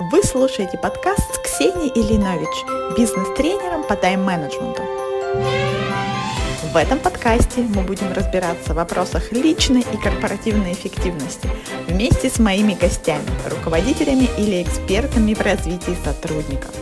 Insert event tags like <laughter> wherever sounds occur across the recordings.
Вы слушаете подкаст с Ксенией Ильинович, бизнес-тренером по тайм-менеджменту. В этом подкасте мы будем разбираться в вопросах личной и корпоративной эффективности вместе с моими гостями, руководителями или экспертами в развитии сотрудников.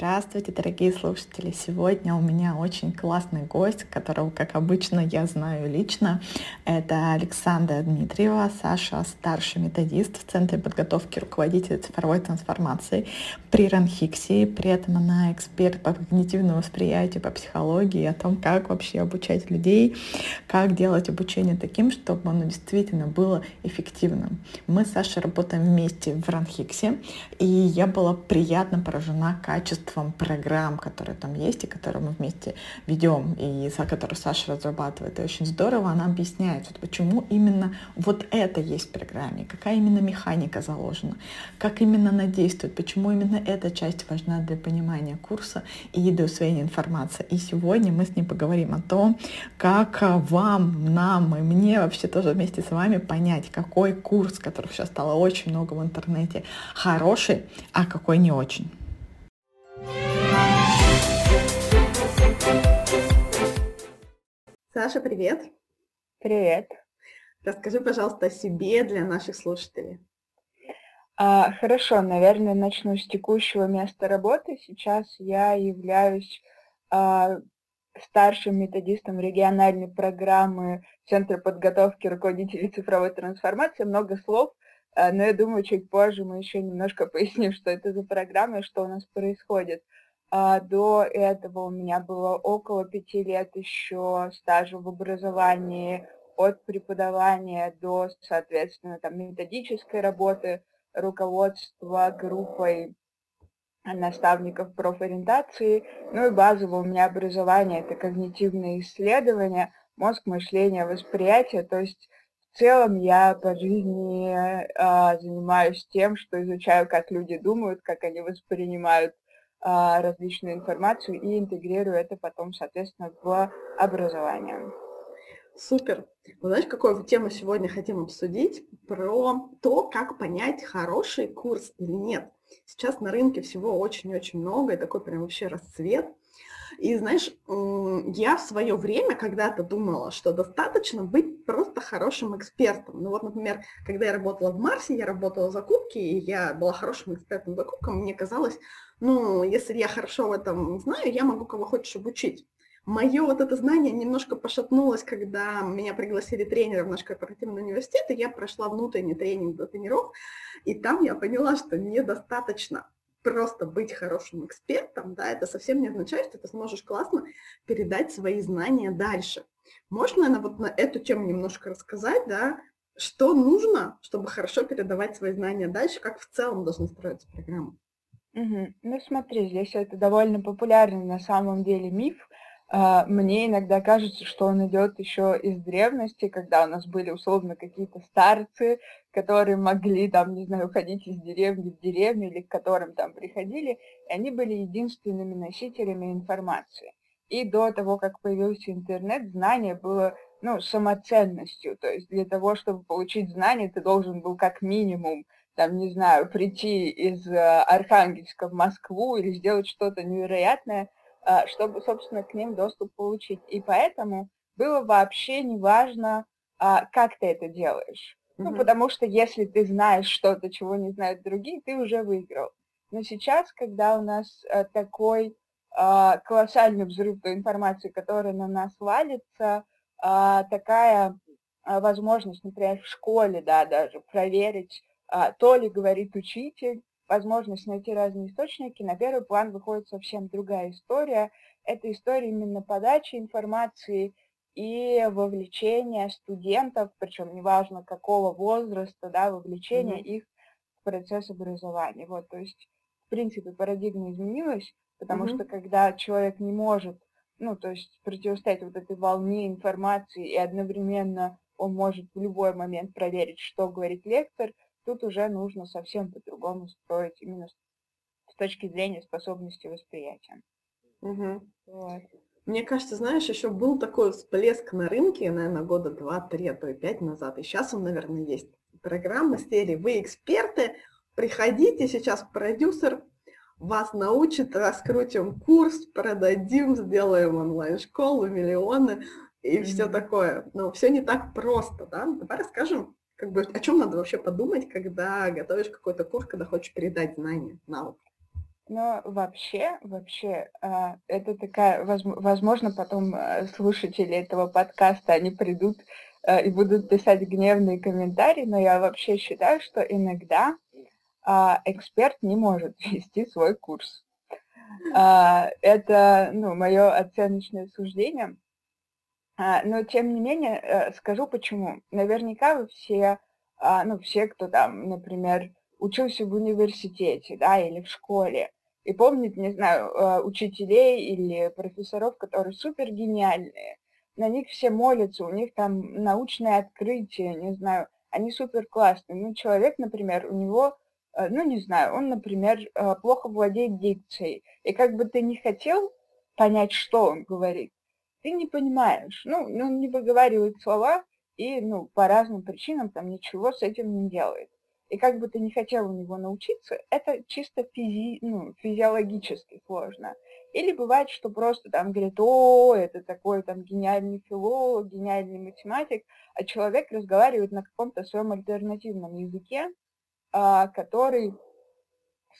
Здравствуйте, дорогие слушатели! Сегодня у меня очень классный гость, которого, как обычно, я знаю лично. Это Александра Дмитриева, Саша, старший методист в Центре подготовки руководителя цифровой трансформации при Ранхиксе. При этом она эксперт по когнитивному восприятию, по психологии, о том, как вообще обучать людей, как делать обучение таким, чтобы оно действительно было эффективным. Мы с Сашей работаем вместе в Ранхиксе, и я была приятно поражена качеством множеством программ, которые там есть, и которые мы вместе ведем, и за которые Саша разрабатывает. И очень здорово она объясняет, вот почему именно вот это есть в программе, какая именно механика заложена, как именно она действует, почему именно эта часть важна для понимания курса и для усвоения информации. И сегодня мы с ней поговорим о том, как вам, нам и мне вообще тоже вместе с вами понять, какой курс, которых сейчас стало очень много в интернете, хороший, а какой не очень. Саша, привет. Привет. Расскажи, пожалуйста, о себе для наших слушателей. А, хорошо, наверное, начну с текущего места работы. Сейчас я являюсь а, старшим методистом региональной программы Центра подготовки руководителей цифровой трансформации. Много слов, а, но я думаю, чуть позже мы еще немножко <laughs> поясним, что это за программа и что у нас происходит. А до этого у меня было около пяти лет еще стажа в образовании, от преподавания до, соответственно, там, методической работы, руководства группой наставников профориентации. Ну и базовое у меня образование – это когнитивные исследования, мозг, мышление, восприятие. То есть в целом я по жизни а, занимаюсь тем, что изучаю, как люди думают, как они воспринимают а, различную информацию и интегрирую это потом, соответственно, в образование. Супер. Ну, знаешь, какую тему сегодня хотим обсудить? Про то, как понять, хороший курс или нет. Сейчас на рынке всего очень-очень много, и такой прям вообще расцвет. И знаешь, я в свое время когда-то думала, что достаточно быть просто хорошим экспертом. Ну вот, например, когда я работала в Марсе, я работала в закупке, и я была хорошим экспертом в закупках, мне казалось, ну, если я хорошо в этом знаю, я могу кого хочешь обучить. Мое вот это знание немножко пошатнулось, когда меня пригласили тренером в наш корпоративный университет, и я прошла внутренний тренинг до тренеров, и там я поняла, что недостаточно просто быть хорошим экспертом, да, это совсем не означает, что ты сможешь классно передать свои знания дальше. Можно, наверное, вот на эту тему немножко рассказать, да, что нужно, чтобы хорошо передавать свои знания дальше, как в целом должны строиться программы? Угу. Ну смотри, здесь это довольно популярный на самом деле миф. А, мне иногда кажется, что он идет еще из древности, когда у нас были условно какие-то старцы, которые могли там, не знаю, ходить из деревни в деревню или к которым там приходили, и они были единственными носителями информации. И до того, как появился интернет, знание было ну, самоценностью. То есть для того, чтобы получить знание, ты должен был как минимум там, не знаю, прийти из э, Архангельска в Москву или сделать что-то невероятное, чтобы, собственно, к ним доступ получить. И поэтому было вообще не важно, а, как ты это делаешь. Mm-hmm. Ну, потому что если ты знаешь что-то, чего не знают другие, ты уже выиграл. Но сейчас, когда у нас э, такой а, колоссальный взрыв той информации, которая на нас валится, а, такая возможность, например, в школе, да, даже проверить то ли говорит учитель, возможность найти разные источники, на первый план выходит совсем другая история. Это история именно подачи информации и вовлечения студентов, причем неважно какого возраста, да, вовлечения mm-hmm. их в процесс образования. Вот, то есть, в принципе, парадигма изменилась, потому mm-hmm. что когда человек не может, ну, то есть противостоять вот этой волне информации и одновременно он может в любой момент проверить, что говорит лектор, тут уже нужно совсем по-другому строить именно с точки зрения способности восприятия. Угу. Вот. Мне кажется, знаешь, еще был такой всплеск на рынке, наверное, года два-три, а то и пять назад, и сейчас он, наверное, есть. программы серии «Вы эксперты», приходите, сейчас продюсер вас научит, раскрутим курс, продадим, сделаем онлайн-школу, миллионы и mm-hmm. все такое. Но все не так просто, да? Давай расскажем, как бы, о чем надо вообще подумать, когда готовишь какой-то курс, когда хочешь передать знания, навык. Но вообще, вообще, а, это такая, возможно, потом а, слушатели этого подкаста, они придут а, и будут писать гневные комментарии, но я вообще считаю, что иногда эксперт не может <laughs> вести свой курс. Это, ну, мое оценочное суждение. Но, тем не менее, э, скажу почему. Наверняка вы все, ну, все, кто там, например, учился в университете, да, или в школе, и помнит, не знаю, э, учителей или профессоров, которые супер гениальные. На них все молятся, у них там научное открытие, не знаю, они супер классные. Ну, человек, например, у него, э, ну, не знаю, он, например, плохо владеет дикцией. И как бы ты не хотел понять, что он говорит, ты не понимаешь. Ну, он не выговаривает слова и, ну, по разным причинам там ничего с этим не делает. И как бы ты не хотел у него научиться, это чисто физи, ну, физиологически сложно. Или бывает, что просто там говорит, о, это такой там гениальный филолог, гениальный математик, а человек разговаривает на каком-то своем альтернативном языке, а, который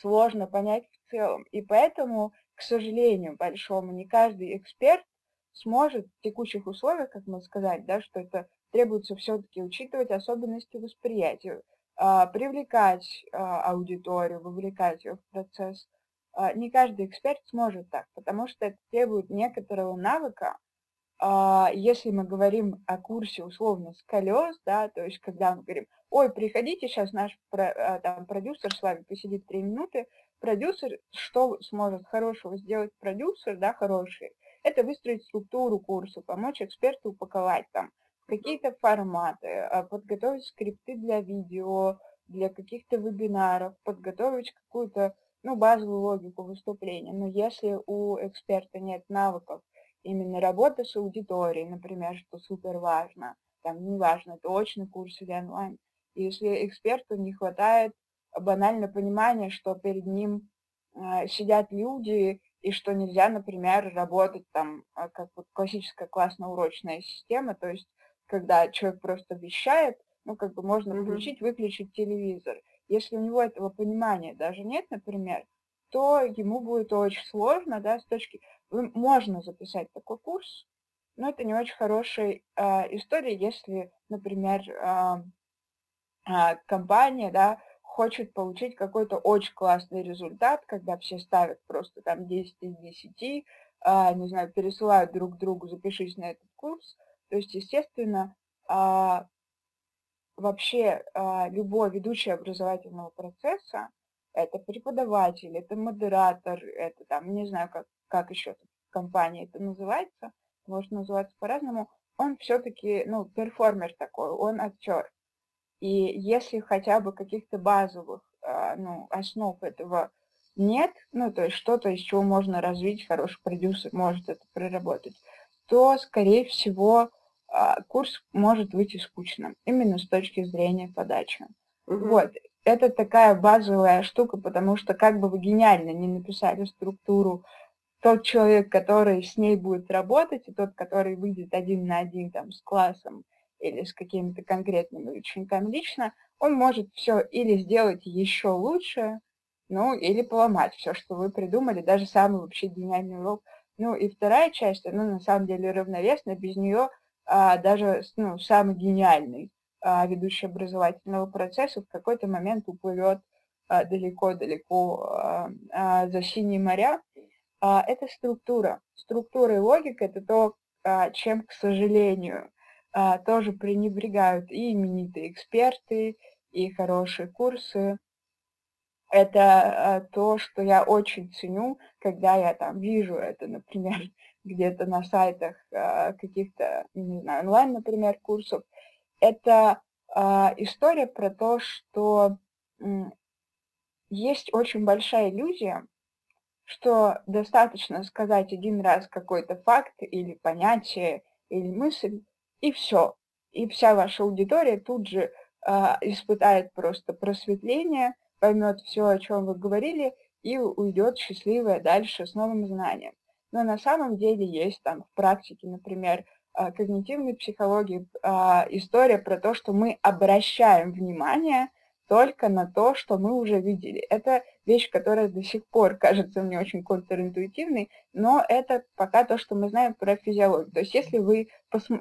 сложно понять в целом. И поэтому, к сожалению, большому, не каждый эксперт сможет в текущих условиях, как мы сказали, да, что это требуется все-таки учитывать особенности восприятия а, привлекать а, аудиторию, вовлекать ее в процесс. А, не каждый эксперт сможет так, потому что это требует некоторого навыка. Если мы говорим о курсе условно с колес, да, то есть когда мы говорим, ой, приходите, сейчас наш там, продюсер с вами посидит три минуты, продюсер, что сможет хорошего сделать продюсер, да, хороший, это выстроить структуру курса, помочь эксперту упаковать там какие-то форматы, а, подготовить скрипты для видео, для каких-то вебинаров, подготовить какую-то ну, базовую логику выступления. Но если у эксперта нет навыков именно работы с аудиторией, например, что супер важно, там не важно, это очный курс или онлайн, если эксперту не хватает банально понимания, что перед ним э, сидят люди, и что нельзя, например, работать там, а, как вот классическая классно-урочная система, то есть когда человек просто вещает, ну, как бы можно mm-hmm. включить, выключить телевизор. Если у него этого понимания даже нет, например, то ему будет очень сложно, да, с точки... Можно записать такой курс, но это не очень хорошая э, история, если, например, э, э, компания, да, хочет получить какой-то очень классный результат, когда все ставят просто там 10 из 10, э, не знаю, пересылают друг другу, запишись на этот курс, то есть, естественно, а, вообще а, любой ведущий образовательного процесса, это преподаватель, это модератор, это там, не знаю, как, как еще в компании это называется, может называться по-разному, он все-таки, ну, перформер такой, он актер. И если хотя бы каких-то базовых, а, ну, основ этого нет, ну, то есть что-то, из чего можно развить, хороший продюсер может это проработать, то, скорее всего, а, курс может выйти скучным, именно с точки зрения подачи. Угу. Вот, это такая базовая штука, потому что как бы вы гениально не написали структуру, тот человек, который с ней будет работать, и тот, который выйдет один на один там с классом или с какими-то конкретными учениками лично, он может все или сделать еще лучше, ну, или поломать все, что вы придумали, даже самый вообще гениальный урок. Ну, и вторая часть, она на самом деле равновесна, без нее а, даже ну, самый гениальный а, ведущий образовательного процесса в какой-то момент уплывет а, далеко-далеко а, а, за синие моря. А, это структура. Структура и логика – это то, а, чем, к сожалению, а, тоже пренебрегают и именитые эксперты, и хорошие курсы. Это а, то, что я очень ценю, когда я там вижу это, например, <laughs> где-то на сайтах а, каких-то, не знаю, онлайн, например, курсов, это история про то, что есть очень большая иллюзия, что достаточно сказать один раз какой-то факт или понятие или мысль, и все. И вся ваша аудитория тут же а, испытает просто просветление, поймет все, о чем вы говорили, и уйдет счастливая дальше с новым знанием. Но на самом деле есть там в практике, например, а, когнитивной психологии а, история про то, что мы обращаем внимание только на то, что мы уже видели. Это вещь, которая до сих пор кажется мне очень контринтуитивной, но это пока то, что мы знаем про физиологию. То есть если вы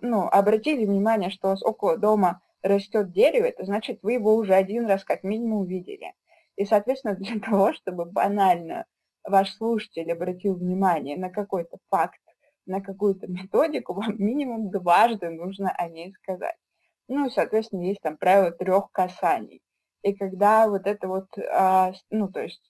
ну, обратили внимание, что у вас около дома растет дерево, это значит, вы его уже один раз как минимум видели. И, соответственно, для <laughs> того, чтобы банально ваш слушатель обратил внимание на какой-то факт, на какую-то методику, <laughs> вам минимум дважды нужно о ней сказать. Ну, и, соответственно, есть там правило трех касаний. И когда вот это вот, а, ну, то есть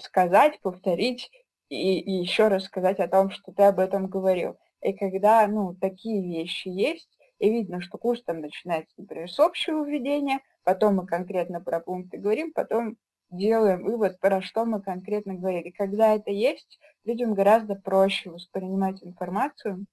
сказать, повторить и, и еще раз сказать о том, что ты об этом говорил. И когда, ну, такие вещи есть, и видно, что курс там начинается, например, с общего введения, потом мы конкретно про пункты говорим, потом делаем вывод, про что мы конкретно говорили. Когда это есть, людям гораздо проще воспринимать информацию,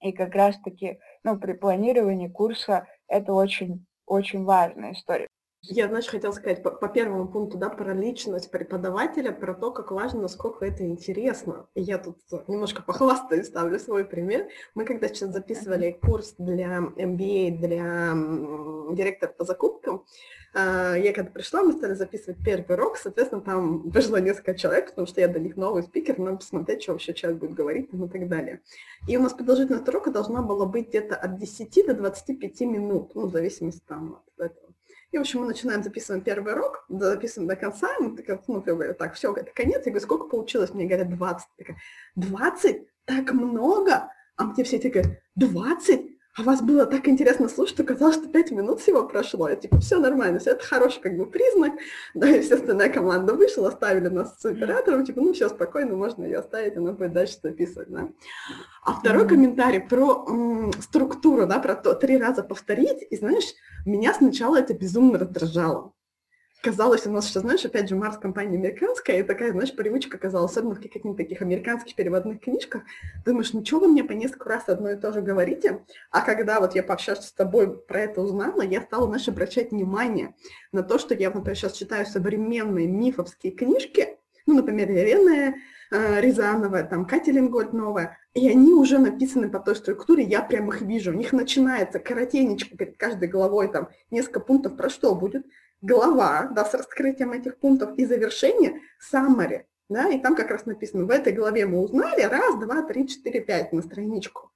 и как раз-таки ну, при планировании курса это очень, очень важная история. Я, знаешь, хотела сказать по, по первому пункту, да, про личность преподавателя, про то, как важно, насколько это интересно. И я тут немножко похвастаюсь, ставлю свой пример. Мы когда сейчас записывали курс для MBA, для директора по закупкам, а, я когда пришла, мы стали записывать первый урок, соответственно, там вышло несколько человек, потому что я для них новый спикер, надо посмотреть, что вообще человек будет говорить и так далее. И у нас продолжительность урока должна была быть где-то от 10 до 25 минут, ну, в зависимости там от этого. И, в общем, мы начинаем записывать первый урок, записываем до конца, мы так, ну, я говорю, так, все, это конец. Я говорю, сколько получилось? Мне говорят, 20. Я такая, 20? Так много? А мне все такие, 20? А вас было так интересно слушать, что казалось, что пять минут всего прошло. Я типа, все нормально, все это хороший как бы признак. Да, и вся остальная команда вышла, оставили нас с оператором, типа, ну все, спокойно, можно ее оставить, она будет дальше записывать, да. А второй комментарий про м, структуру, да, про то, три раза повторить, и знаешь, меня сначала это безумно раздражало казалось, у нас сейчас, знаешь, опять же, Марс компания американская, и такая, знаешь, привычка казалась, особенно в каких-нибудь таких американских переводных книжках, думаешь, ну что вы мне по несколько раз одно и то же говорите? А когда вот я пообщалась с тобой про это узнала, я стала, знаешь, обращать внимание на то, что я, например, сейчас читаю современные мифовские книжки, ну, например, Елена э, Рязанова, там, Катя Ленгольд новая, и они уже написаны по той структуре, я прям их вижу. У них начинается коротенечко перед каждой главой, там, несколько пунктов про что будет, глава, да, с раскрытием этих пунктов и завершение summary, да, и там как раз написано, в этой главе мы узнали раз, два, три, четыре, пять на страничку.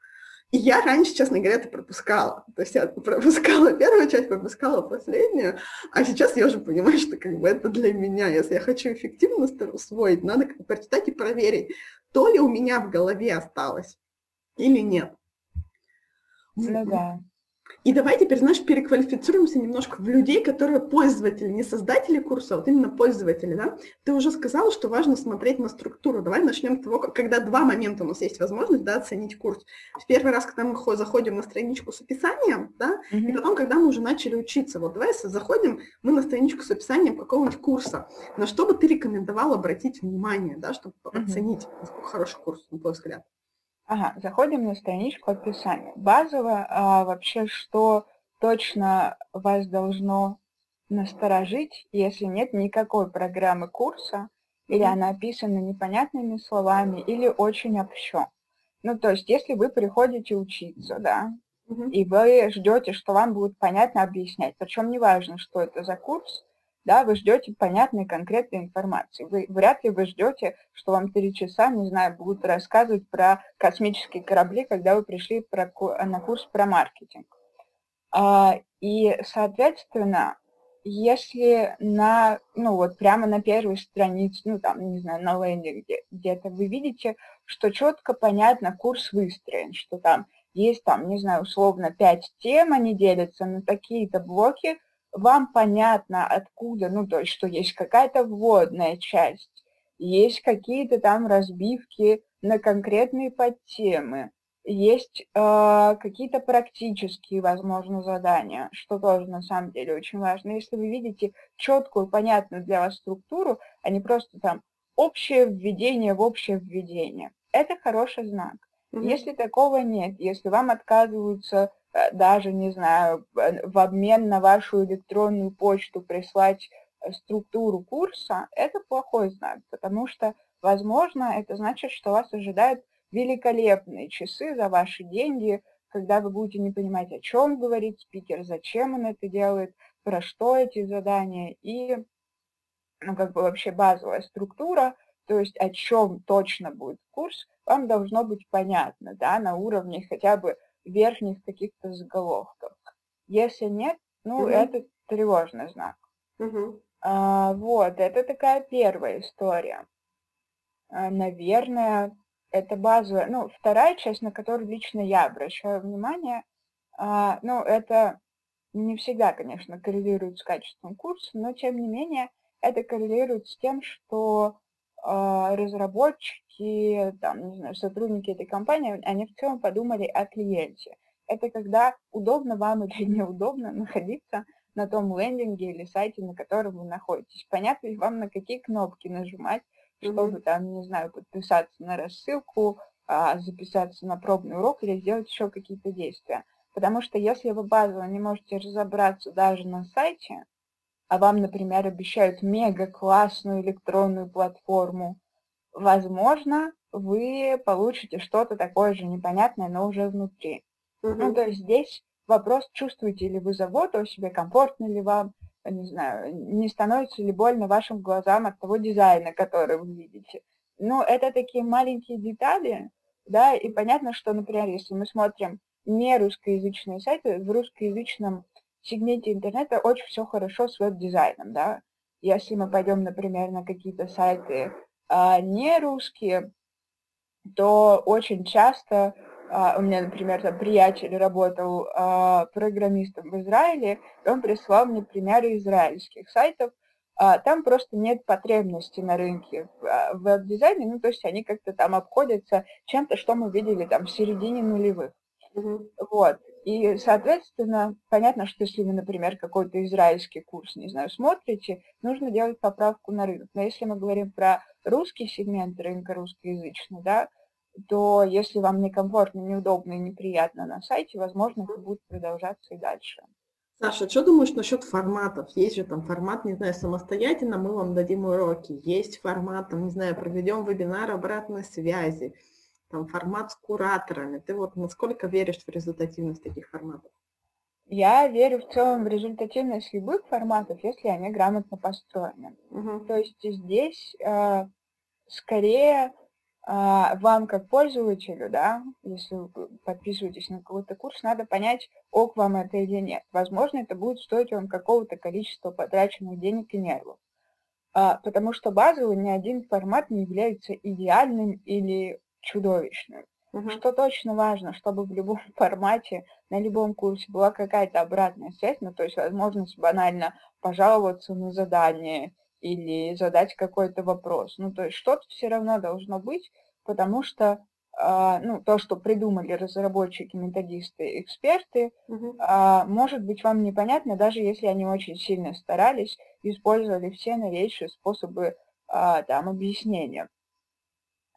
И я раньше, честно говоря, это пропускала. То есть я пропускала первую часть, пропускала последнюю, а сейчас я уже понимаю, что как бы это для меня. Если я хочу эффективно усвоить, надо прочитать и проверить, то ли у меня в голове осталось или нет. Ну да. И давай теперь, знаешь, переквалифицируемся немножко в людей, которые пользователи, не создатели курса, а вот именно пользователи, да? Ты уже сказала, что важно смотреть на структуру. Давай начнем с того, когда два момента у нас есть возможность, да, оценить курс. В первый раз, когда мы заходим на страничку с описанием, да, mm-hmm. и потом, когда мы уже начали учиться. Вот давай заходим мы на страничку с описанием какого-нибудь курса. На что бы ты рекомендовал обратить внимание, да, чтобы mm-hmm. оценить, насколько хороший курс, на твой взгляд? Ага, заходим на страничку описания. Базово а, вообще, что точно вас должно насторожить, если нет никакой программы курса, или она описана непонятными словами, или очень общо. Ну, то есть, если вы приходите учиться, да, mm-hmm. и вы ждете, что вам будут понятно объяснять, причем не важно, что это за курс, да, вы ждете понятной, конкретной информации. Вы, вряд ли вы ждете, что вам три часа, не знаю, будут рассказывать про космические корабли, когда вы пришли про, на курс про маркетинг. А, и, соответственно, если на, ну вот прямо на первой странице, ну там, не знаю, на лендинге где-то вы видите, что четко понятно курс выстроен, что там есть там, не знаю, условно пять тем, они делятся на такие-то блоки, вам понятно откуда, ну, то есть, что есть какая-то вводная часть, есть какие-то там разбивки на конкретные подтемы, есть э, какие-то практические, возможно, задания, что тоже на самом деле очень важно. Если вы видите четкую, понятную для вас структуру, а не просто там общее введение в общее введение, это хороший знак. Mm-hmm. Если такого нет, если вам отказываются даже, не знаю, в обмен на вашу электронную почту прислать э, структуру курса, это плохой знак, потому что, возможно, это значит, что вас ожидают великолепные часы за ваши деньги, когда вы будете не понимать, о чем говорит спикер, зачем он это делает, про что эти задания и, ну, как бы вообще базовая структура, то есть о чем точно будет курс, вам должно быть понятно, да, на уровне хотя бы верхних каких-то заголовков. Если нет, ну, угу. это тревожный знак. Угу. А, вот, это такая первая история. А, наверное, это базовая. Ну, вторая часть, на которую лично я обращаю внимание, а, ну, это не всегда, конечно, коррелирует с качеством курса, но тем не менее это коррелирует с тем, что разработчики, там, не знаю, сотрудники этой компании, они в целом подумали о клиенте. Это когда удобно вам или <laughs> неудобно находиться на том лендинге или сайте, на котором вы находитесь. Понятно ли вам, на какие кнопки нажимать, чтобы там, не знаю, подписаться на рассылку, а, записаться на пробный урок или сделать еще какие-то действия. Потому что если вы базово не можете разобраться даже на сайте, а вам, например, обещают мега классную электронную платформу, возможно, вы получите что-то такое же непонятное, но уже внутри. Mm-hmm. Ну, то есть здесь вопрос, чувствуете ли вы заботу о себе, комфортно ли вам, не знаю, не становится ли больно вашим глазам от того дизайна, который вы видите. Ну, это такие маленькие детали, да, и понятно, что, например, если мы смотрим не русскоязычные сайты, в русскоязычном сегменте интернета очень все хорошо с веб-дизайном, да. Если мы пойдем, например, на какие-то сайты а, не русские, то очень часто а, у меня, например, там приятель работал а, программистом в Израиле, и он прислал мне примеры израильских сайтов. А, там просто нет потребности на рынке в, а, веб-дизайне, ну, то есть они как-то там обходятся чем-то, что мы видели там в середине нулевых. Mm-hmm. Вот. И, соответственно, понятно, что если вы, например, какой-то израильский курс, не знаю, смотрите, нужно делать поправку на рынок. Но если мы говорим про русский сегмент рынка русскоязычный, да, то если вам некомфортно, неудобно и неприятно на сайте, возможно, это будет продолжаться и дальше. Саша, что думаешь насчет форматов? Есть же там формат, не знаю, самостоятельно, мы вам дадим уроки. Есть формат, там, не знаю, проведем вебинар обратной связи там, формат с кураторами. Ты вот насколько веришь в результативность таких форматов? Я верю в целом в результативность любых форматов, если они грамотно построены. Угу. То есть здесь э, скорее э, вам как пользователю, да, если вы подписываетесь на какой-то курс, надо понять, ок вам это или нет. Возможно, это будет стоить вам какого-то количества потраченных денег и нервов. А, потому что базовый ни один формат не является идеальным или чудовищным. Угу. Что точно важно, чтобы в любом <laughs> формате, на любом курсе была какая-то обратная связь, ну, то есть возможность банально пожаловаться на задание или задать какой-то вопрос. Ну, то есть что-то все равно должно быть, потому что Uh, ну, то, что придумали разработчики, методисты, эксперты, uh-huh. uh, может быть вам непонятно, даже если они очень сильно старались, использовали все новейшие способы uh, там, объяснения.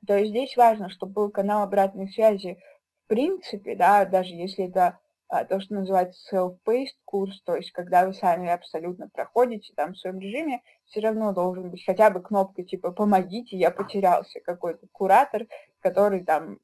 То есть здесь важно, чтобы был канал обратной связи в принципе, да, даже если это а, то, что называется self-paced курс, то есть когда вы сами абсолютно проходите там в своем режиме, все равно должен быть хотя бы кнопка типа «помогите, я потерялся», какой-то куратор, который там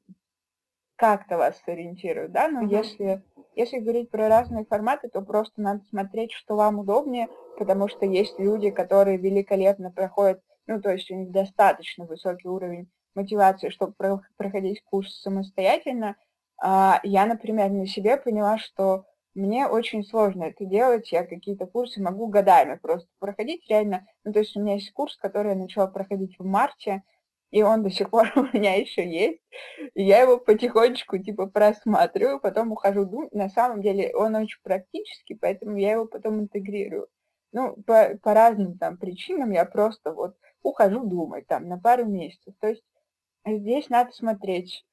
как-то вас сориентирует, да, но uh-huh. если, если говорить про разные форматы, то просто надо смотреть, что вам удобнее, потому что есть люди, которые великолепно проходят, ну, то есть у них достаточно высокий уровень мотивации, чтобы проходить курс самостоятельно, а, я, например, на себе поняла, что мне очень сложно это делать, я какие-то курсы могу годами просто проходить реально. Ну, то есть у меня есть курс, который я начала проходить в марте, и он до сих пор <laughs> у меня еще есть. И я его потихонечку типа просматриваю, потом ухожу. Ну, на самом деле он очень практический, поэтому я его потом интегрирую. Ну, по, по разным там причинам я просто вот ухожу думать там на пару месяцев. То есть Здесь надо смотреть.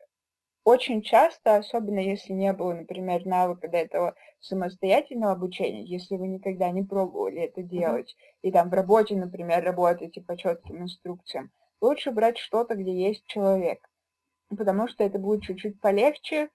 Очень часто, особенно если не было, например, навыка до этого самостоятельного обучения, если вы никогда не пробовали это делать, mm-hmm. и там в работе, например, работаете по четким инструкциям, лучше брать что-то, где есть человек, потому что это будет чуть-чуть полегче,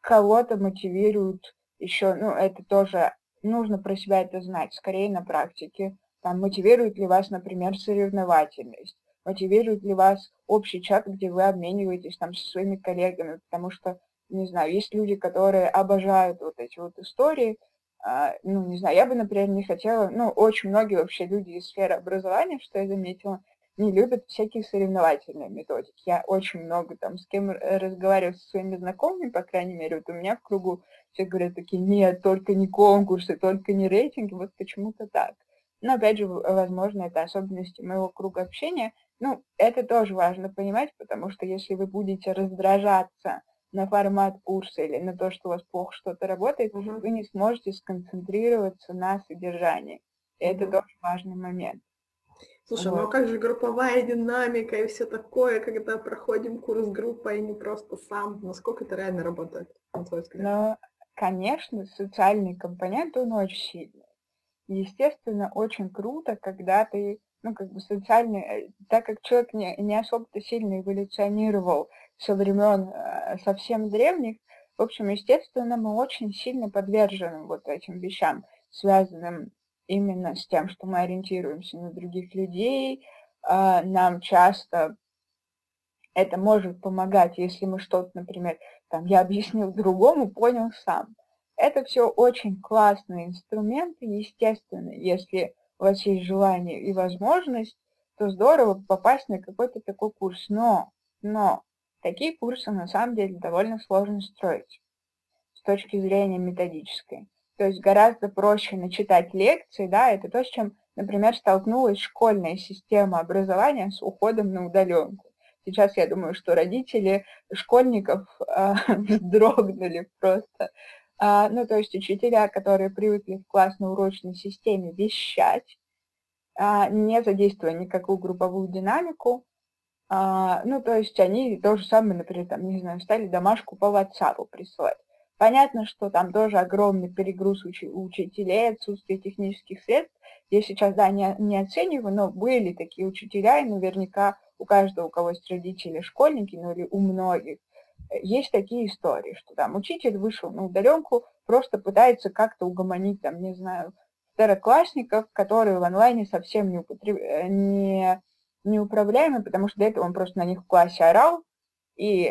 кого-то мотивируют еще, ну, это тоже нужно про себя это знать, скорее на практике. Там, мотивирует ли вас, например, соревновательность, мотивирует ли вас общий чат, где вы обмениваетесь там со своими коллегами, потому что, не знаю, есть люди, которые обожают вот эти вот истории, а, ну, не знаю, я бы, например, не хотела, ну, очень многие вообще люди из сферы образования, что я заметила, не любят всякие соревновательные методики. Я очень много там с кем разговариваю со своими знакомыми, по крайней мере, вот у меня в кругу все говорят такие, нет, только не конкурсы, только не рейтинги, вот почему-то так. Но, опять же, возможно, это особенности моего круга общения. Ну, это тоже важно понимать, потому что если вы будете раздражаться на формат курса или на то, что у вас плохо что-то работает, угу. вы не сможете сконцентрироваться на содержании. И угу. это тоже важный момент. Слушай, вот. ну а как же групповая динамика и все такое, когда проходим курс группой, а не просто сам? Насколько это реально работает, на твой взгляд? Ну, конечно, социальный компонент, он очень сильный. Естественно, очень круто, когда ты, ну, как бы социальный, э, так как человек не, не особо-то сильно эволюционировал со времен э, совсем древних, в общем, естественно, мы очень сильно подвержены вот этим вещам, связанным именно с тем, что мы ориентируемся на других людей. А, нам часто это может помогать, если мы что-то, например, там, я объяснил другому, понял сам. Это все очень классные инструменты, естественно, если вас есть желание и возможность, то здорово попасть на какой-то такой курс. Но, но такие курсы на самом деле довольно сложно строить с точки зрения методической. То есть гораздо проще начитать лекции, да, это то, с чем, например, столкнулась школьная система образования с уходом на удаленку. Сейчас я думаю, что родители школьников э, <laughs> вздрогнули просто. А, ну, то есть учителя, которые привыкли в классно-урочной системе вещать, а, не задействуя никакую групповую динамику, а, ну, то есть они то же самое, например, там, не знаю, стали домашку по WhatsApp присылать. Понятно, что там тоже огромный перегруз уч- учителей, отсутствие технических средств. Я сейчас, да, не, не оцениваю, но были такие учителя, и наверняка у каждого, у кого есть родители, школьники, ну или у многих, есть такие истории, что там учитель вышел на удаленку, просто пытается как-то угомонить, там, не знаю, второклассников, которые в онлайне совсем не, употреб... Э, не, неуправляемы, потому что до этого он просто на них в классе орал, и,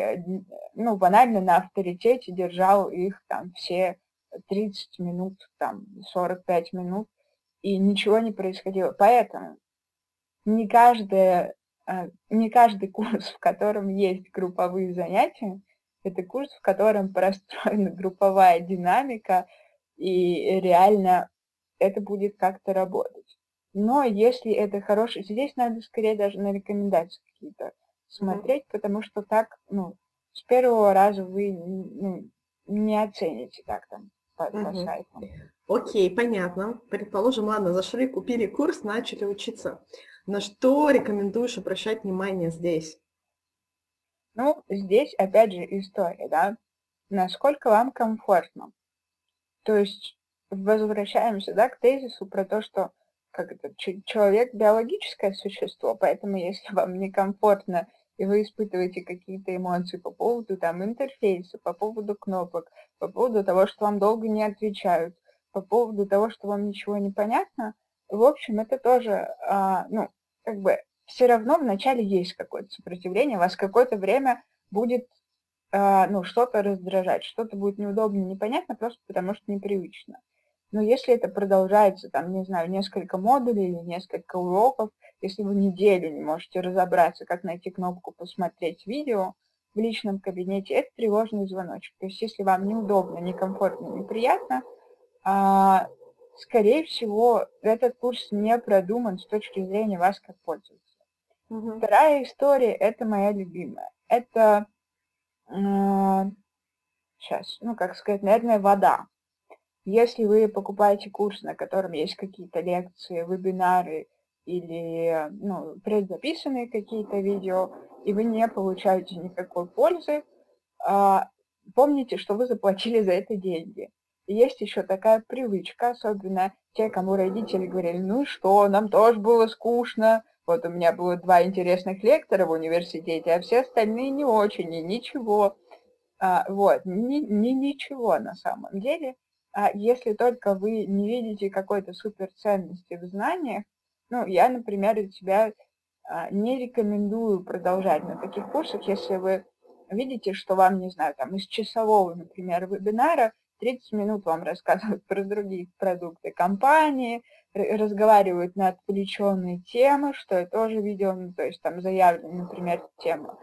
ну, банально на авторитете держал их там все 30 минут, там 45 минут, и ничего не происходило. Поэтому не, каждая, а, не каждый курс, в котором есть групповые занятия, это курс, в котором простроена <laughs> групповая динамика, и реально это будет как-то работать. Но если это хороший, здесь надо скорее даже на рекомендации какие-то смотреть, потому что так, ну, с первого раза вы ну, не оцените так там по, угу. по сайтам. Окей, понятно. Предположим, ладно, зашли, купили курс, начали учиться. На что рекомендуешь обращать внимание здесь? Ну, здесь опять же история, да, насколько вам комфортно. То есть возвращаемся, да, к тезису про то, что как это, человек биологическое существо, поэтому если <laughs> вам некомфортно и вы испытываете какие-то эмоции по поводу там интерфейса, по поводу кнопок, по поводу того, что вам долго не отвечают, по поводу того, что вам ничего не понятно, в общем, это тоже, а, ну, как бы все равно вначале есть какое-то сопротивление, вас какое-то время будет, а, ну, что-то раздражать, что-то будет неудобно, непонятно, просто потому что непривычно. Но если это продолжается, там, не знаю, несколько модулей или несколько уроков, если вы неделю не можете разобраться, как найти кнопку «Посмотреть видео» в личном кабинете, это тревожный звоночек. То есть если вам неудобно, некомфортно, неприятно, а, скорее всего, этот курс не продуман с точки зрения вас как пользователя. Угу. Вторая история – это моя любимая. Это, э, сейчас, ну, как сказать, наверное, вода. Если вы покупаете курс, на котором есть какие-то лекции, вебинары, или ну, предзаписанные какие-то видео, и вы не получаете никакой пользы, а, помните, что вы заплатили за это деньги. Есть еще такая привычка, особенно те, кому родители говорили, ну что, нам тоже было скучно, вот у меня было два интересных лектора в университете, а все остальные не очень, и ничего. А, вот, ни, ни, ничего на самом деле. а если только вы не видите какой-то суперценности в знаниях, ну, я, например, для себя а, не рекомендую продолжать на таких курсах, если вы видите, что вам, не знаю, там из часового, например, вебинара 30 минут вам рассказывают <laughs> про другие продукты компании, разговаривают на отвлеченные темы, что я тоже видела, ну, то есть там заявлена, например, тема,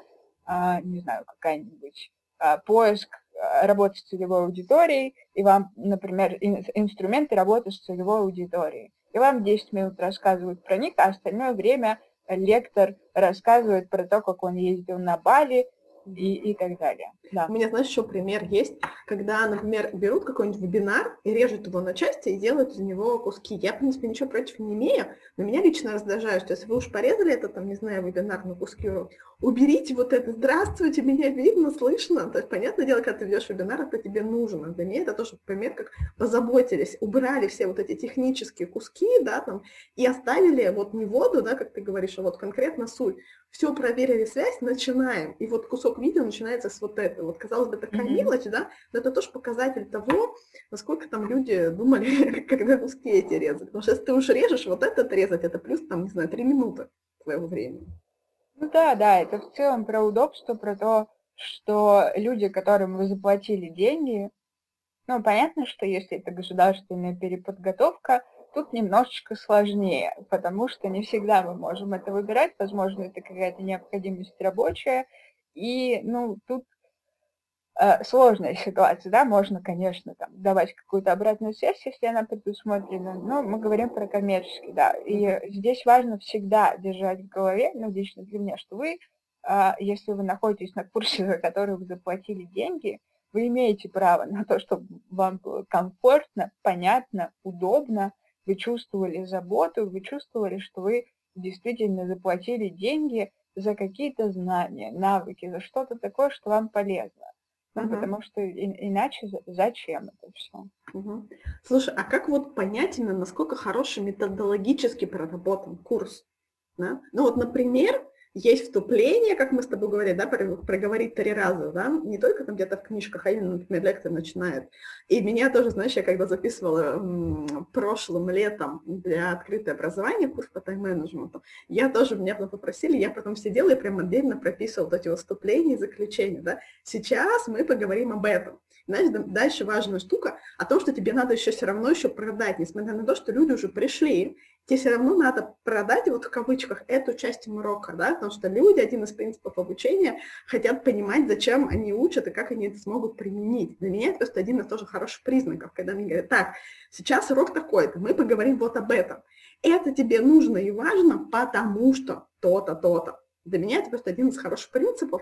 а, не знаю, какая-нибудь а, поиск а, работы с целевой аудиторией, и вам, например, ин, инструменты работы с целевой аудиторией. И вам 10 минут рассказывают про них, а остальное время лектор рассказывает про то, как он ездил на Бали, и, и так далее. Да. У меня, знаешь, еще пример есть, когда, например, берут какой-нибудь вебинар и режут его на части и делают из него куски. Я, в принципе, ничего против не имею, но меня лично раздражает, что если вы уж порезали это, там, не знаю, вебинар на куски, уберите вот это «Здравствуйте, меня видно, слышно». То есть, понятное дело, когда ты ведешь вебинар, это тебе нужно. Для меня это тоже пример, как позаботились, убрали все вот эти технические куски, да, там, и оставили вот не воду, да, как ты говоришь, а вот конкретно суть все проверили связь, начинаем. И вот кусок видео начинается с вот этого. Вот, казалось бы, такая mm-hmm. мелочь, да, но это тоже показатель того, насколько там люди думали, <laughs> когда куски эти резать. Потому что если ты уж режешь вот этот резать, это плюс, там, не знаю, три минуты твоего времени. Ну да, да, это в целом про удобство, про то, что люди, которым вы заплатили деньги, ну, понятно, что если это государственная переподготовка, Тут немножечко сложнее, потому что не всегда мы можем это выбирать, возможно, это какая-то необходимость рабочая, и, ну, тут э, сложная ситуация, да, можно, конечно, там, давать какую-то обратную связь, если она предусмотрена, но мы говорим про коммерческий, да, и здесь важно всегда держать в голове, ну, лично для меня, что вы, э, если вы находитесь на курсе, за который вы заплатили деньги, вы имеете право на то, чтобы вам было комфортно, понятно, удобно, вы чувствовали заботу, вы чувствовали, что вы действительно заплатили деньги за какие-то знания, навыки, за что-то такое, что вам полезно. Ну, угу. потому что и, иначе зачем это все? Угу. Слушай, а как вот понять именно, насколько хороший методологически проработан курс? Да? Ну вот, например, есть вступление, как мы с тобой говорили, да, проговорить три раза, да, не только там где-то в книжках, а именно, например, лектор начинает. И меня тоже, знаешь, я когда записывала м, прошлым летом для открытого образования курс по тайм-менеджменту, я тоже, меня потом попросили, я потом сидела и прям отдельно прописывала вот эти вступления и заключения, да. Сейчас мы поговорим об этом. Знаешь, дальше важная штука о том, что тебе надо еще все равно еще продать, несмотря на то, что люди уже пришли, тебе все равно надо продать, вот в кавычках, эту часть урока, да, потому что люди, один из принципов обучения, хотят понимать, зачем они учат и как они это смогут применить. Для меня это просто один из тоже хороших признаков, когда мне говорят, так, сейчас урок такой-то, мы поговорим вот об этом. Это тебе нужно и важно, потому что то-то, то-то. Для меня это просто один из хороших принципов,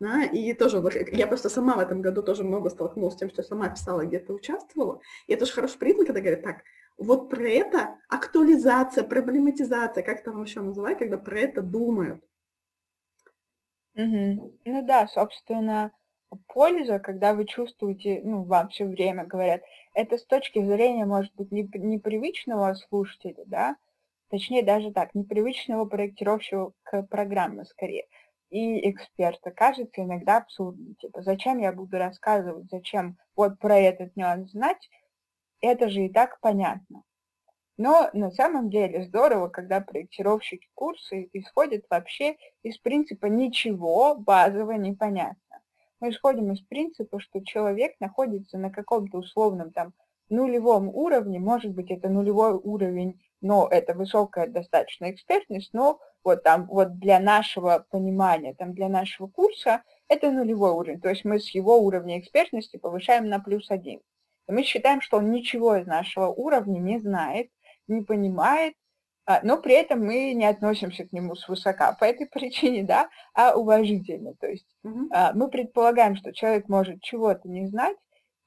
да, и тоже я просто сама в этом году тоже много столкнулась с тем, что сама писала, где-то участвовала, и это же хороший признак, когда говорят, так, вот про это актуализация, проблематизация, как там еще называть, когда про это думают. Угу. Ну да, собственно, польза, когда вы чувствуете, ну, вам все время говорят, это с точки зрения, может быть, непривычного слушателя, да, точнее даже так, непривычного проектировщика к программе скорее, и эксперта, кажется иногда абсурдным. Типа, зачем я буду рассказывать, зачем вот про этот нюанс знать, это же и так понятно. Но на самом деле здорово, когда проектировщики курсы исходят вообще из принципа ничего базового не понятно. Мы исходим из принципа, что человек находится на каком-то условном там нулевом уровне, может быть это нулевой уровень, но это высокая достаточно экспертность, но вот там вот для нашего понимания, там для нашего курса это нулевой уровень, то есть мы с его уровня экспертности повышаем на плюс один. И мы считаем, что он ничего из нашего уровня не знает, не понимает, а, но при этом мы не относимся к нему свысока по этой <laughs> причине, да, а уважительно. То есть угу. мы предполагаем, что человек может чего-то не знать,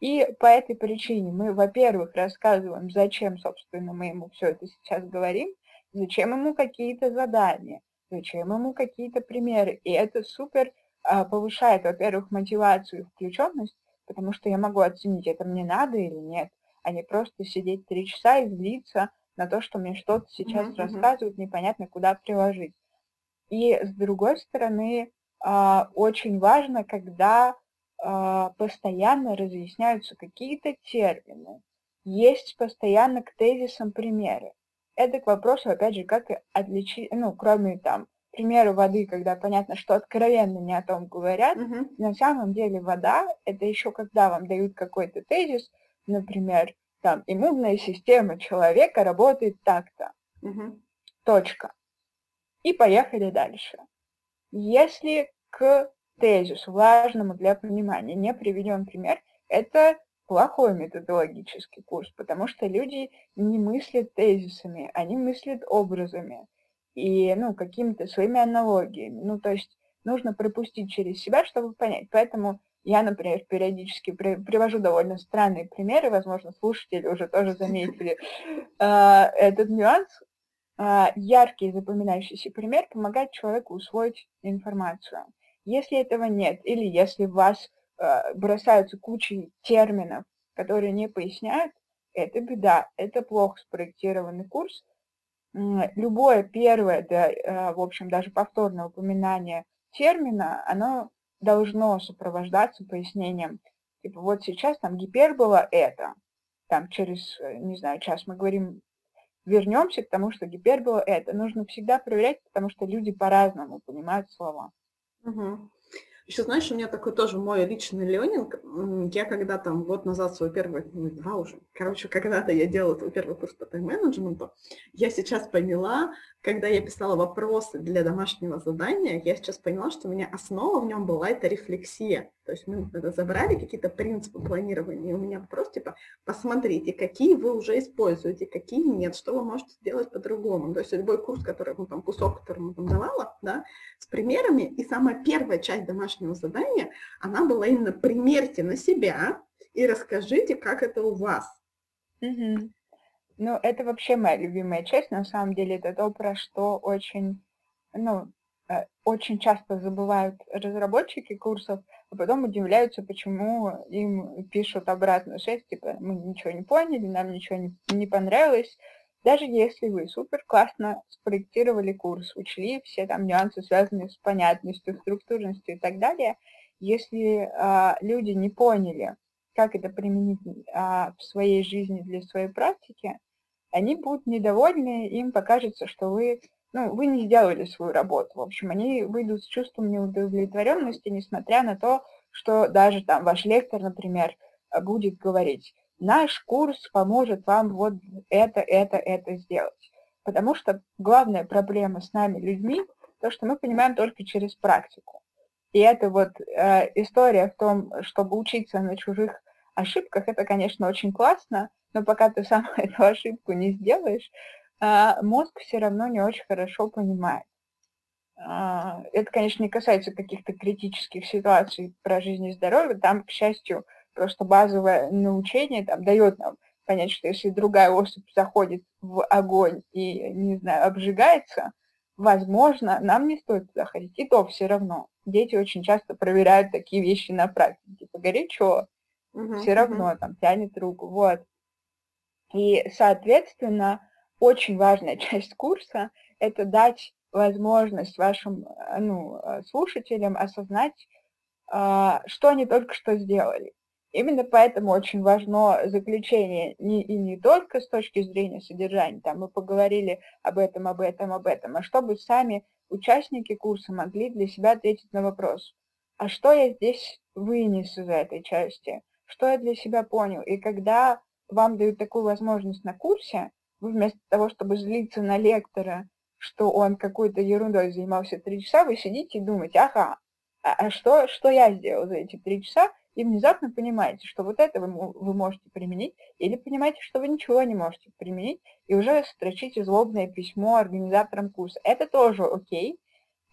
и по этой причине мы, во-первых, рассказываем, зачем, собственно, мы ему все это сейчас говорим, зачем ему какие-то задания, зачем ему какие-то примеры. И это супер повышает, во-первых, мотивацию и включенность, потому что я могу оценить, это мне надо или нет, а не просто сидеть три часа и злиться на то, что мне что-то сейчас mm-hmm. рассказывают, непонятно куда приложить. И с другой стороны, а, очень важно, когда а, постоянно разъясняются какие-то термины, есть постоянно к тезисам примеры. Это к вопросу, опять же, как отличить, ну, кроме там примеры воды, когда понятно, что откровенно не о том говорят, Мгм. на самом деле вода это еще когда вам дают какой-то тезис, например, там иммунная система человека работает так-то, Мгм. точка. И поехали дальше. Если к тезису, важному для понимания, не приведен пример, это плохой методологический курс, потому что люди не мыслят тезисами, они мыслят образами и ну, какими-то своими аналогиями. Ну, то есть нужно пропустить через себя, чтобы понять. Поэтому я, например, периодически при, привожу довольно странные примеры, возможно, слушатели уже тоже заметили э, этот нюанс. Э, яркий запоминающийся пример помогает человеку усвоить информацию. Если этого нет, или если вас э, бросаются кучей терминов, которые не поясняют, это беда, это плохо спроектированный курс. Любое первое, да, э, в общем, даже повторное упоминание термина, оно должно сопровождаться пояснением. Типа вот сейчас там гипербола это, там через, э, не знаю, час мы говорим, вернемся к тому, что гипербола это. Нужно всегда проверять, потому что люди по-разному понимают слова. Мгм. Еще, знаешь, у меня такой тоже мой личный ленинг. Я когда там год назад свой первый, ну, два уже, короче, <laughs> когда-то я делала свой первый курс по тайм-менеджменту, я сейчас поняла, когда я писала вопросы для домашнего задания, я сейчас поняла, что у меня основа в нем была это рефлексия. То есть мы разобрали какие-то принципы планирования, и у меня вопрос типа, посмотрите, какие вы уже используете, какие нет, что вы можете сделать по-другому. То есть любой курс, который, ну, там, кусок, который мы там давала, да, с примерами, и самая первая часть домашнего задания, она была именно примерьте на себя и расскажите, как это у вас. Угу. Ну, это вообще моя любимая часть, на самом деле, это то, про что очень, ну, э, очень часто забывают разработчики курсов, а потом удивляются, почему им пишут обратную связь, типа, мы ничего не поняли, нам ничего не, не понравилось. Даже если вы супер классно спроектировали курс, учли все там нюансы, связанные с понятностью, структурностью и так далее, если а, люди не поняли, как это применить а, в своей жизни для своей практики, они будут недовольны, им покажется, что вы, ну, вы не сделали свою работу. В общем, они выйдут с чувством неудовлетворенности, несмотря на то, что даже там ваш лектор, например, будет говорить, наш курс поможет вам вот это, это, это сделать. Потому что главная проблема с нами, людьми, то, что мы понимаем только через практику. И эта вот э, история в том, чтобы учиться на чужих ошибках, это, конечно, очень классно, но пока ты сам <laughs> эту ошибку не сделаешь, мозг все равно не очень хорошо понимает. А, это, конечно, не касается каких-то критических ситуаций про жизнь и здоровье. Там, к счастью, просто базовое научение там, дает нам понять, что если другая особь заходит в огонь и, не знаю, обжигается, возможно, нам не стоит туда ходить. И то все равно. Дети очень часто проверяют такие вещи на практике. Типа, горячо, угу, все равно угу. там тянет руку. Вот. И, соответственно, очень важная <laughs> часть курса – это дать возможность вашим э, ну, э, слушателям осознать, а, что они только что сделали. Именно поэтому очень важно заключение не, и не только с точки зрения содержания, там мы поговорили об этом, об этом, об этом, а чтобы сами участники курса могли для себя ответить на вопрос, а что я здесь вынес из этой части, что я для себя понял. И когда вам дают такую возможность на курсе, вы вместо того, чтобы злиться на лектора, что он какой-то ерундой занимался три часа, вы сидите и думаете, ага, а, а что, что я сделал за эти три часа, и внезапно понимаете, что вот это вы, вы можете применить, или понимаете, что вы ничего не можете применить, и уже строчите злобное письмо организаторам курса. Это тоже окей,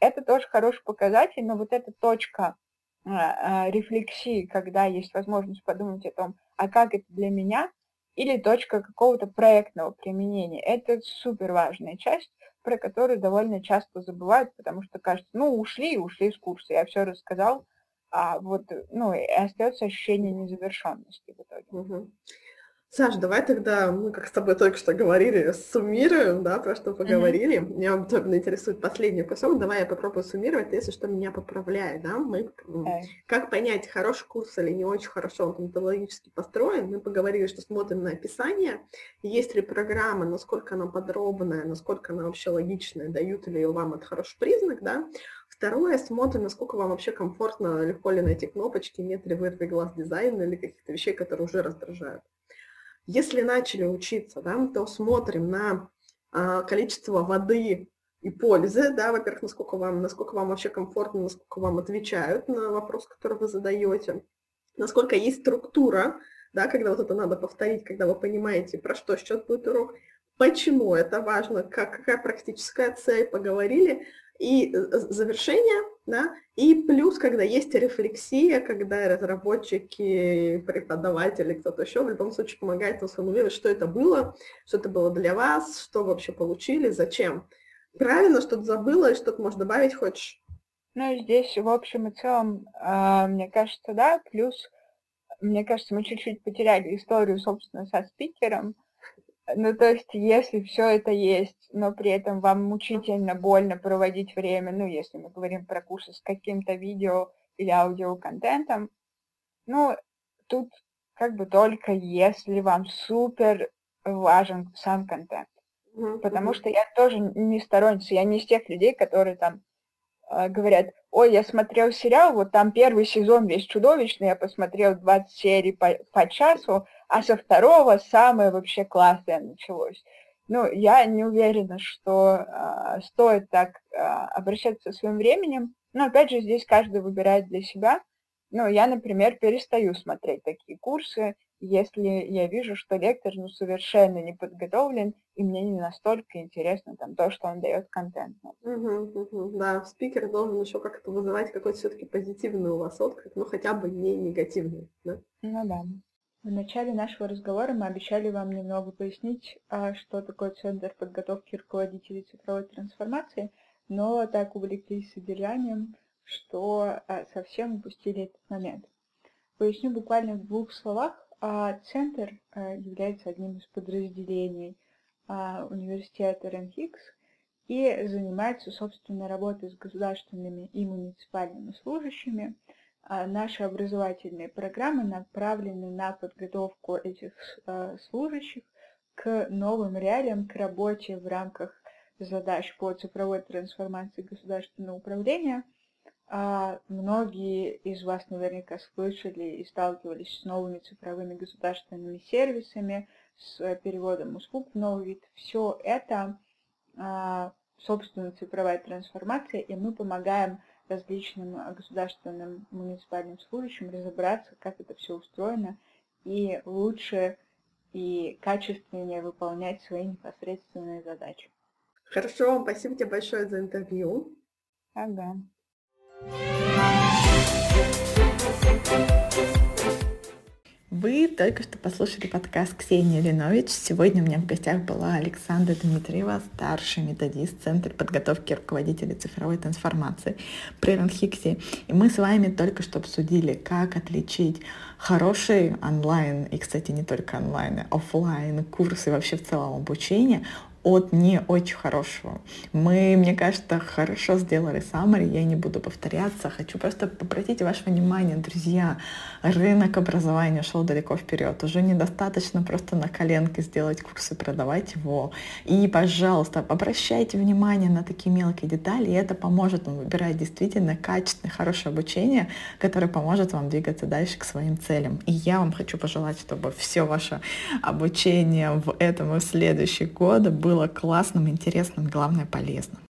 это тоже хороший показатель, но вот эта точка а, а, рефлексии, когда есть возможность подумать о том, а как это для меня, или точка какого-то проектного применения. Это супер важная часть, про которую довольно часто забывают, потому что кажется, ну, ушли и ушли с курса, я все рассказал, а вот, ну, и остается ощущение незавершенности в итоге. Угу. Саш, давай тогда мы, как с тобой только что говорили, суммируем, да, про что поговорили. Mm-hmm. Меня особенно интересует последний кусок. Давай я попробую суммировать, если что, меня поправляет, да. Мы, okay. Как понять, хороший курс или не очень хорошо он методологически построен. Мы поговорили, что смотрим на описание. Есть ли программа, насколько она подробная, насколько она вообще логичная, дают ли вам это хороший признак, да. Второе, смотрим, насколько вам вообще комфортно, легко ли найти кнопочки, нет ли вырви глаз дизайна или каких-то вещей, которые уже раздражают. Если начали учиться, да, то смотрим на а, количество воды и пользы, да, во-первых, насколько вам, насколько вам вообще комфортно, насколько вам отвечают на вопрос, который вы задаете, насколько есть структура, да, когда вот это надо повторить, когда вы понимаете, про что сейчас будет урок, почему это важно, как, какая практическая цель, поговорили, и э, завершение, да, и плюс, когда есть рефлексия, когда разработчики, преподаватели, кто-то еще в любом случае помогает сформулировать, что это было, что это было для вас, что вообще получили, зачем. Правильно, что-то забыла, что-то можешь добавить хочешь? Ну, здесь, в общем и целом, а, мне кажется, да, плюс, мне кажется, мы чуть-чуть потеряли историю, собственно, со спикером, ну, то есть, если все это есть, но при этом вам мучительно больно проводить время, ну, если мы говорим про курсы с каким-то видео или аудиоконтентом, ну, тут как бы только если вам супер важен сам контент. Mm-hmm. Потому что я тоже не сторонница, я не из тех людей, которые там э, говорят, ой, я смотрел сериал, вот там первый сезон весь чудовищный, я посмотрел 20 серий по, по часу, а со второго самое вообще классное началось. Ну, я не уверена, что э, стоит так э, обращаться со своим временем, но опять же здесь каждый выбирает для себя. Ну, я, например, перестаю смотреть такие курсы, если я вижу, что лектор ну, совершенно не подготовлен, и мне не настолько интересно там то, что он дает контент. Угу, угу, да, спикер должен еще как-то вызывать какой-то все-таки позитивный у вас отклик, ну хотя бы не негативный, да? Ну да. В начале нашего разговора мы обещали вам немного пояснить, а, что такое Центр подготовки руководителей цифровой трансформации, но так увлеклись содержанием, что а, совсем упустили этот момент. Поясню буквально в двух словах. А, Центр является одним из подразделений университета РЕНХИКС и занимается собственной работой с государственными и муниципальными служащими – наши образовательные программы направлены на подготовку этих а, служащих к новым реалиям, к работе в рамках задач по цифровой трансформации государственного управления. А, многие из вас наверняка слышали и сталкивались с новыми цифровыми государственными сервисами, с переводом услуг в новый вид. Все это, собственно, цифровая трансформация, и мы помогаем различным э, государственным муниципальным служащим разобраться, как это все устроено, и лучше и качественнее выполнять свои непосредственные задачи. Хорошо, спасибо тебе большое за интервью. Ага. Вы только что послушали подкаст Ксении Ленович. Сегодня у меня в гостях была Александра Дмитриева, старший методист Центра подготовки руководителей цифровой трансформации при Ранхиксе. И мы с вами только что обсудили, как отличить хороший онлайн, и, кстати, не только онлайн, а офлайн курсы вообще в целом обучения от не очень хорошего. Мы, мне кажется, хорошо сделали summary, я не буду повторяться. Хочу просто обратить ваше внимание, друзья, рынок образования шел далеко вперед. Уже недостаточно просто на коленке сделать курсы, продавать его. И, пожалуйста, обращайте внимание на такие мелкие детали, и это поможет вам выбирать действительно качественное, хорошее обучение, которое поможет вам двигаться дальше к своим целям. И я вам хочу пожелать, чтобы все ваше обучение в этом и в следующие годы было было классным, интересным, главное полезным.